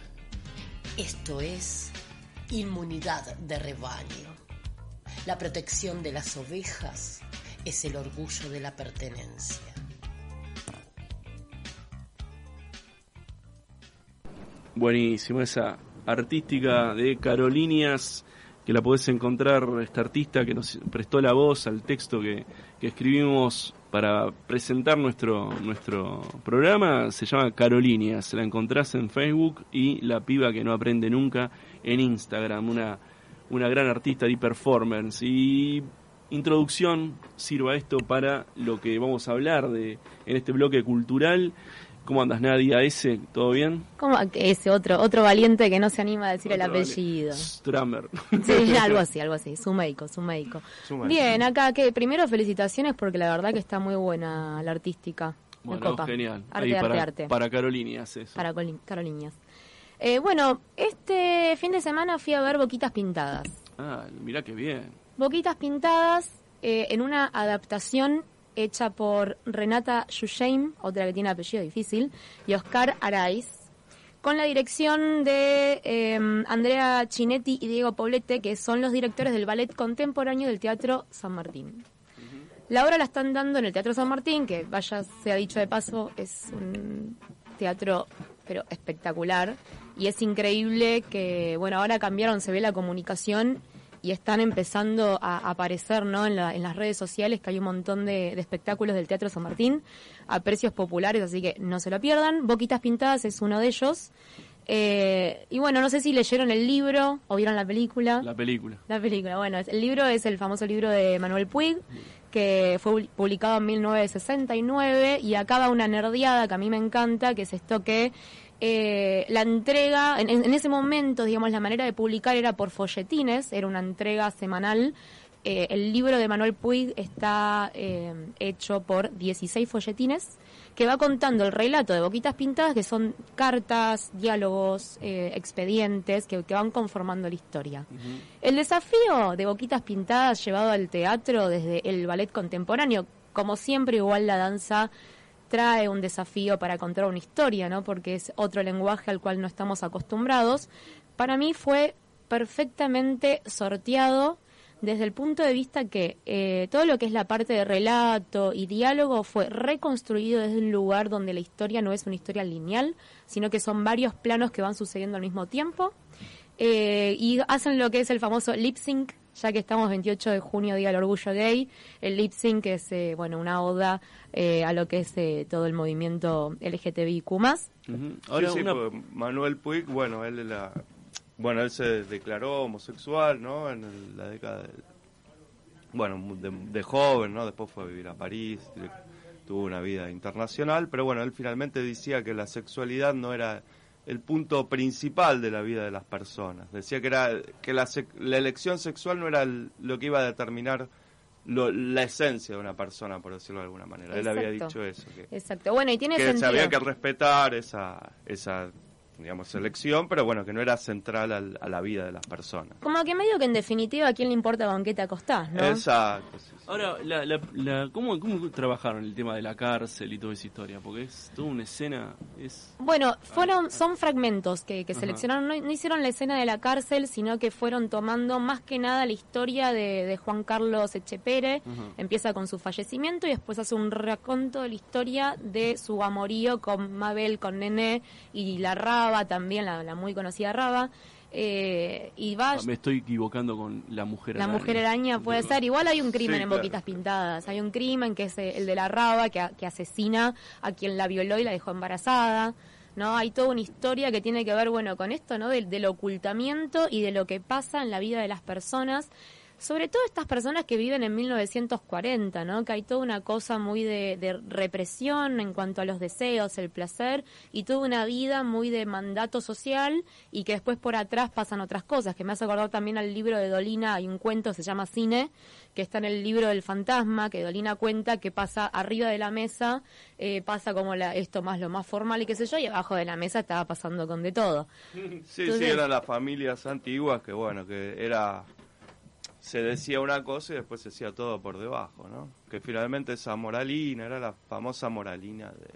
Esto es inmunidad de rebaño. La protección de las ovejas es el orgullo de la pertenencia. Buenísimo esa artística de Carolinias, que la podés encontrar, esta artista que nos prestó la voz al texto que, escribimos para presentar nuestro, nuestro programa, se llama Carolinias, la encontrás en Facebook y La Piba que no aprende nunca en Instagram, una, una gran artista de performance. Y introducción, sirva esto para lo que vamos a hablar de, en este bloque cultural ¿Cómo andas, Nadia? ¿Ese? ¿Todo bien? ¿Cómo? Ese otro, otro valiente que no se anima a decir el apellido. Stramer. Sí, algo así, algo así. Su médico, su médico. Bien, acá que primero felicitaciones porque la verdad que está muy buena la artística. Bueno, genial. Arte, para, arte, Para Carolinias eso. Para Carolinias. Eh, bueno, este fin de semana fui a ver Boquitas Pintadas. Ah, mira qué bien. Boquitas Pintadas eh, en una adaptación hecha por Renata Yusheim, otra que tiene apellido difícil, y Oscar Araiz, con la dirección de em, Andrea Chinetti y Diego Poblete, que son los directores del ballet contemporáneo del Teatro San Martín. La obra la están dando en el Teatro San Martín, que vaya, sea dicho de paso, es un teatro pero espectacular. Y es increíble que, bueno, ahora cambiaron, se ve la comunicación y están empezando a aparecer ¿no? en, las redes sociales que hay un montón de, espectáculos del Teatro San Martín a precios populares, así que no se lo pierdan. Boquitas Pintadas es uno de ellos. Eh, y bueno, no sé si leyeron el libro o vieron la película. La película. La película, bueno, el libro es el famoso libro de Manuel Puig, que fue publicado en 1969 y acaba una nerdiada que a mí me encanta, que es esto que eh, la entrega, en, ese momento, digamos, la manera de publicar era por folletines, era una entrega semanal. Eh, el libro de Manuel Puig está eh, hecho por 16 folletines que va contando el relato de Boquitas Pintadas, que son cartas, diálogos, expedientes que, van conformando la historia. El desafío de Boquitas Pintadas llevado al teatro desde el ballet contemporáneo, como siempre, igual la danza trae un desafío para contar una historia, ¿no? Porque es otro lenguaje al cual no estamos acostumbrados. Para mí fue perfectamente sorteado desde el punto de vista que eh, todo lo que es la parte de relato y diálogo fue reconstruido desde un lugar donde la historia no es una historia lineal, sino que son varios planos que van sucediendo al mismo tiempo. Eh, y hacen lo que es el famoso lip sync ya que estamos 28 de junio, Día del Orgullo Gay, el lip sync es eh, bueno una oda eh, a lo que es eh, todo el movimiento LGTBIQ+. Ahora sí, Manuel Puig, bueno, él la, bueno, él se declaró homosexual, ¿no? En la década de, bueno, de, joven, ¿no? Después fue a vivir a París, tuvo una vida internacional, pero bueno, él finalmente decía que la sexualidad no era el punto principal de la vida de las personas. Decía que era que la, la elección sexual no era lo que iba a determinar la esencia de una persona, por decirlo de alguna manera. Él había dicho eso. Que, Exacto. Bueno, y tiene que se había que respetar esa, esa digamos, selección, pero bueno, que no era central a la vida de las personas. Como que medio que en definitiva a quién le importa con qué te acostás, ¿no? Exacto. Ahora, la, la, ¿cómo, ¿cómo trabajaron el tema de la cárcel y toda esa historia? Porque es toda una escena... es Bueno, fueron son fragmentos que, que seleccionaron, no, hicieron la escena de la cárcel, sino que fueron tomando más que nada la historia de, de Juan Carlos Echepere, empieza con su fallecimiento y después hace un raconto de la historia de su amorío con Mabel, con Nené y la Raba también, la, muy conocida Raba. Eh, y va... Me estoy equivocando con la mujer La mujer araña puede ser. Igual hay un crimen en Boquitas Pintadas. Hay un crimen que es el de la Raba, que, que asesina a quien la violó y la dejó embarazada. ¿no? Hay toda una historia que tiene que ver, bueno, con esto, ¿no? Del, del, ocultamiento y de lo que pasa en la vida de las personas sobre todo estas personas que viven en 1940, ¿no? Que hay toda una cosa muy de, represión en cuanto a los deseos, el placer y toda una vida muy de mandato social y que después por atrás pasan otras cosas, que me hace acordar también al libro de Dolina, hay un cuento, se llama Cine, que está en el libro del fantasma, que Dolina cuenta que pasa arriba de la mesa, eh, pasa como la, esto más lo más formal y qué sé yo, y abajo de la mesa estaba pasando con de todo. Sí, sí, eran las familias antiguas que bueno, que era se decía una cosa y después se decía todo por debajo, ¿no? Que finalmente esa moralina era la famosa moralina de,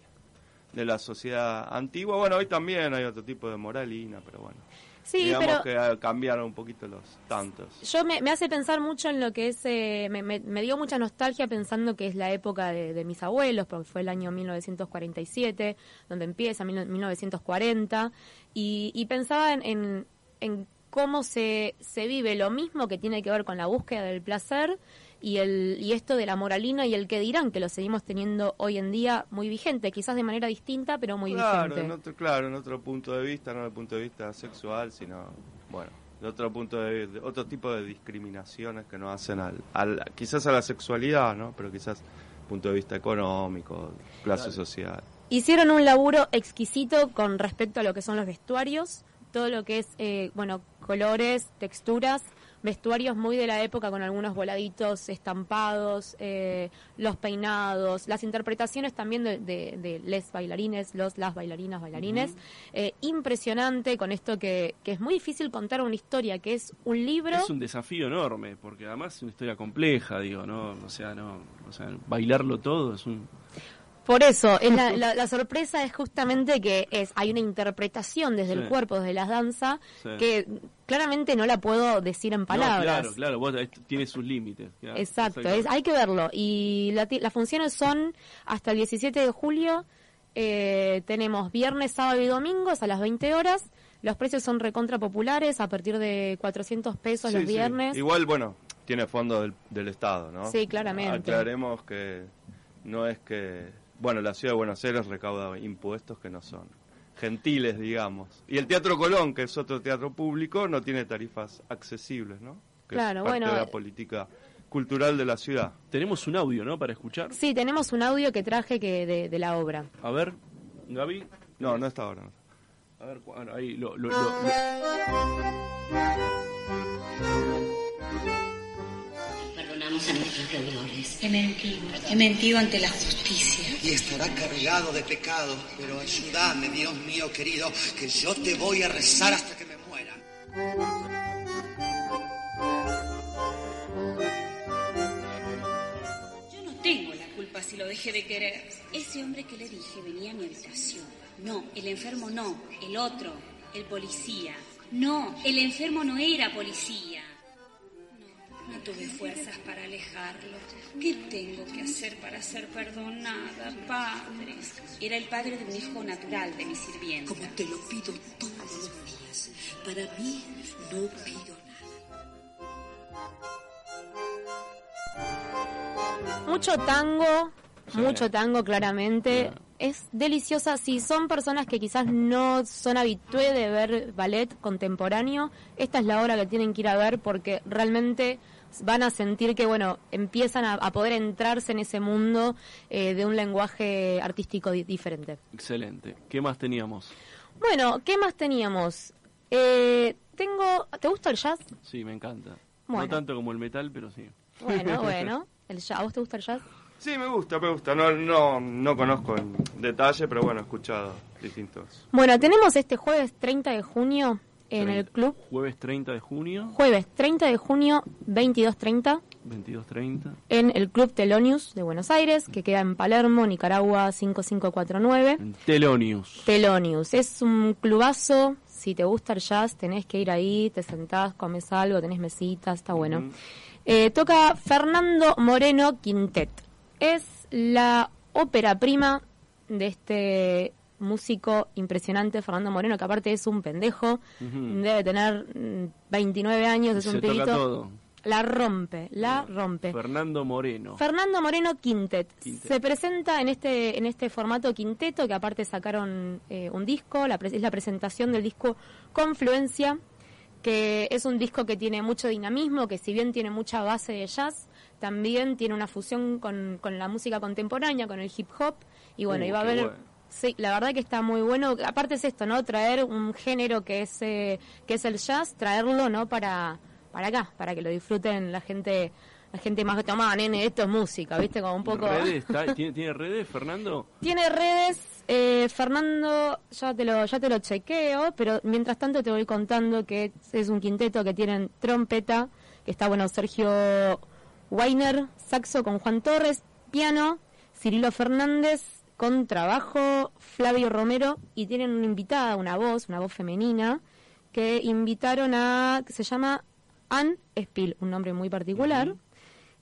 de la sociedad antigua. Bueno, hoy también hay otro tipo de moralina, pero bueno. Sí, Digamos que cambiaron un poquito los tantos. Yo me, me hace pensar mucho en lo que es, eh, me, me, dio mucha nostalgia pensando que es la época de, mis abuelos, porque fue el año 1947, donde empieza, 1940, y, y pensaba en, en cómo se, se vive lo mismo que tiene que ver con la búsqueda del placer y, el, y esto de la moralina y el que dirán, que lo seguimos teniendo hoy en día muy vigente, quizás de manera distinta, pero muy vigente. En otro, claro, en otro punto de vista, no desde el punto de vista sexual, sino, bueno, de otro punto de, de otro tipo de discriminaciones que no hacen al, quizás a la sexualidad, ¿no? Pero quizás punto de vista económico, clase social. hicieron un laburo exquisito con respecto a lo que son los vestuarios, todo lo que es, eh, bueno, colores, texturas, vestuarios muy de la época con algunos voladitos estampados, eh, los peinados, las interpretaciones también de, de, les bailarines, los, las bailarinas, bailarines. Eh, impresionante con esto que, que es muy difícil contar una historia, que es un libro. Es un desafío enorme, porque además es una historia compleja, digo, ¿no? O sea, no, o sea, bailarlo todo es un... Por eso, la, sorpresa es justamente que es hay una interpretación desde el cuerpo, desde la danza, que claramente no la puedo decir en palabras. claro, claro, vos, tiene sus límites. Exacto, hay que verlo. Y las funciones son hasta el 17 de julio. Eh, tenemos viernes, sábado y domingos a las 20 horas. Los precios son recontra populares, a partir de 400 pesos los viernes. Igual, bueno, tiene fondo del, del Estado, ¿no? Sí, claramente. Aclaremos que no es que bueno, la ciudad de Buenos Aires recauda impuestos que no son gentiles, digamos. Y el Teatro Colón, que es otro teatro público, no tiene tarifas accesibles, ¿no? Que claro, es parte bueno. de la política cultural de la ciudad. Tenemos un audio, ¿no? Para escuchar. Sí, tenemos un audio que traje que de, la obra. A ver, Gaby. No, no está ahora. A ver, ahí lo... lo a He mentido, he mentido ante la justicia. Y estará cargado de pecado, pero ayúdame, Dios mío querido, que yo te voy a rezar hasta que me muera. Yo no tengo la culpa si lo dejé de querer. Ese hombre que le dije venía a mi habitación. No, el enfermo no, el otro, el policía. No, el enfermo no era policía. No tuve fuerzas para alejarlo. ¿Qué tengo que hacer para ser perdonada, padre? Era el padre de un hijo natural de mi sirvienta. Como te lo pido todos los días. Para mí no pido nada. Mucho tango, mucho tango claramente. Es deliciosa. Si son personas que quizás no son habitué de ver ballet contemporáneo, esta es la hora que tienen que ir a ver porque realmente van a sentir que, bueno, empiezan a, poder entrarse en ese mundo eh, de un lenguaje artístico diferente. Excelente. ¿Qué más teníamos? Bueno, ¿qué más teníamos? Eh, tengo, ¿te gusta el jazz? Sí, me encanta. No tanto como el metal, pero sí. Bueno, bueno. El jazz, ¿A vos te gusta el jazz? Sí, me gusta, me gusta. No, no, no conozco en detalle, pero bueno, he escuchado distintos. Bueno, tenemos este jueves 30 de junio en el club. Jueves 30 de junio. Jueves 30 de junio, 22.30. 22.30. En el Club Telonius de Buenos Aires, que queda en Palermo, Nicaragua 5549. Telonius. Telonius. Es un clubazo. Si te gusta el jazz, tenés que ir ahí, te sentás, comes algo, tenés mesitas, está bueno. Eh, toca Fernando Moreno Quintet. Es la ópera prima de este músico impresionante, Fernando Moreno, que aparte es un pendejo, debe tener 29 mm, años, es un pibito. La rompe, la rompe. Fernando Moreno. Fernando Moreno Quintet. Se presenta en este en este formato quinteto, que aparte sacaron eh, un disco, la, es la presentación del disco Confluencia, que es un disco que tiene mucho dinamismo, que si bien tiene mucha base de jazz, también tiene una fusión con, con la música contemporánea, con el hip hop, y bueno, uh, iba a haber... Sí, la verdad que está muy bueno. Aparte es esto, ¿no? Traer un género que es eh, que es el jazz, traerlo, ¿no? Para para acá, para que lo disfruten la gente la gente más que toma, nene, esto es música, ¿viste? Como un poco... ¿Tiene, redes, Fernando? Tiene redes, eh, Fernando, ya te, lo, ya te lo chequeo, pero mientras tanto te voy contando que es un quinteto que tienen trompeta, que está, bueno, Sergio Weiner, saxo con Juan Torres, piano, Cirilo Fernández, con trabajo Flavio Romero y tienen una invitada, una voz, una voz femenina, que invitaron a, que se llama Ann Spill, un nombre muy particular.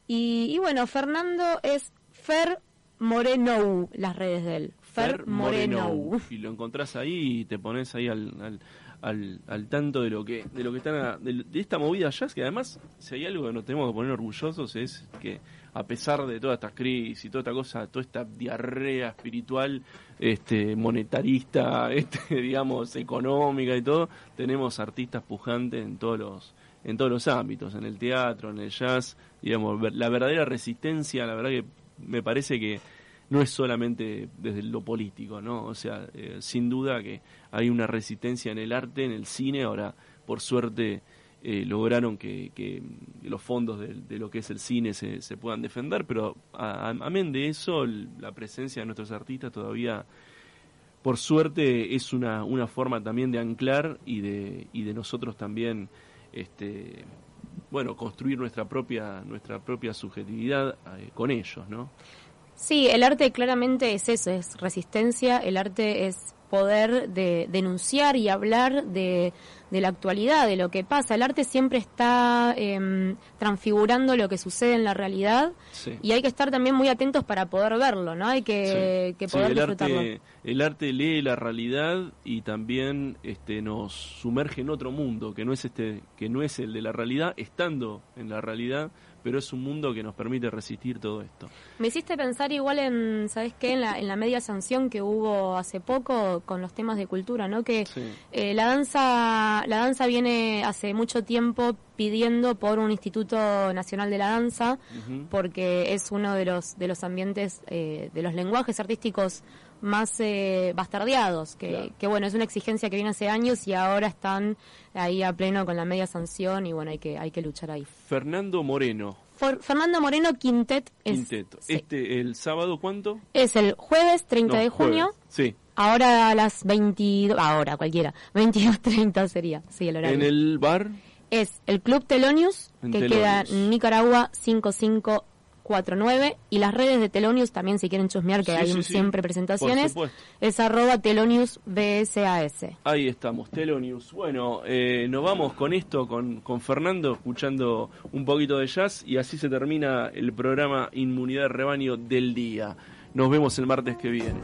y, bueno, Fernando es Fer Moreno, las redes de él. Fer, Moreno. Y lo encontrás ahí y te pones ahí al, al, al, tanto de lo que de lo que están de, de, esta movida jazz que además si hay algo que nos tenemos que poner orgullosos es que a pesar de toda esta crisis y toda esta cosa, toda esta diarrea espiritual, este, monetarista, este, digamos, económica y todo, tenemos artistas pujantes en todos los, en todos los ámbitos, en el teatro, en el jazz, digamos, la verdadera resistencia, la verdad que me parece que no es solamente desde lo político, ¿no? O sea, eh, sin duda que hay una resistencia en el arte, en el cine, ahora por suerte eh, lograron que, los fondos de, lo que es el cine se, se puedan defender, pero amén de eso, la presencia de nuestros artistas todavía, por suerte, es una, una forma también de anclar y de, y de nosotros también, este, bueno, construir nuestra propia, nuestra propia subjetividad eh, con ellos, ¿no? Sí, el arte claramente es eso, es resistencia, el arte es poder de denunciar y hablar de, de la actualidad, de lo que pasa. El arte siempre está eh, transfigurando lo que sucede en la realidad y hay que estar también muy atentos para poder verlo, ¿no? Hay que, poder el disfrutarlo. Arte, el arte lee la realidad y también este, nos sumerge en otro mundo que no es este, que no es el de la realidad, estando en la realidad pero es un mundo que nos permite resistir todo esto. Me hiciste pensar igual en, ¿sabes qué? En la, en la media sanción que hubo hace poco con los temas de cultura, ¿no? Que eh, la danza la danza viene hace mucho tiempo pidiendo por un Instituto Nacional de la Danza, porque es uno de los, de los ambientes, eh, de los lenguajes artísticos más eh, bastardeados, que, que, bueno, es una exigencia que viene hace años y ahora están ahí a pleno con la media sanción y bueno, hay que, hay que luchar ahí. Fernando Moreno. Fernando Moreno Quintet. Es, Este, ¿El sábado cuánto? Es el jueves 30 de junio. Sí. Ahora a las 22, ahora cualquiera, 22.30 sería, sí, el horario. ¿En el bar? Es el Club Telonius, que queda en Nicaragua 55 49 y las redes de Telonius también si quieren chusmear que hay siempre presentaciones es arroba Telonius BSAS ahí estamos Telonius. Bueno eh, nos vamos con esto con, con Fernando escuchando un poquito de jazz y así se termina el programa Inmunidad de Rebaño del día. Nos vemos el martes que viene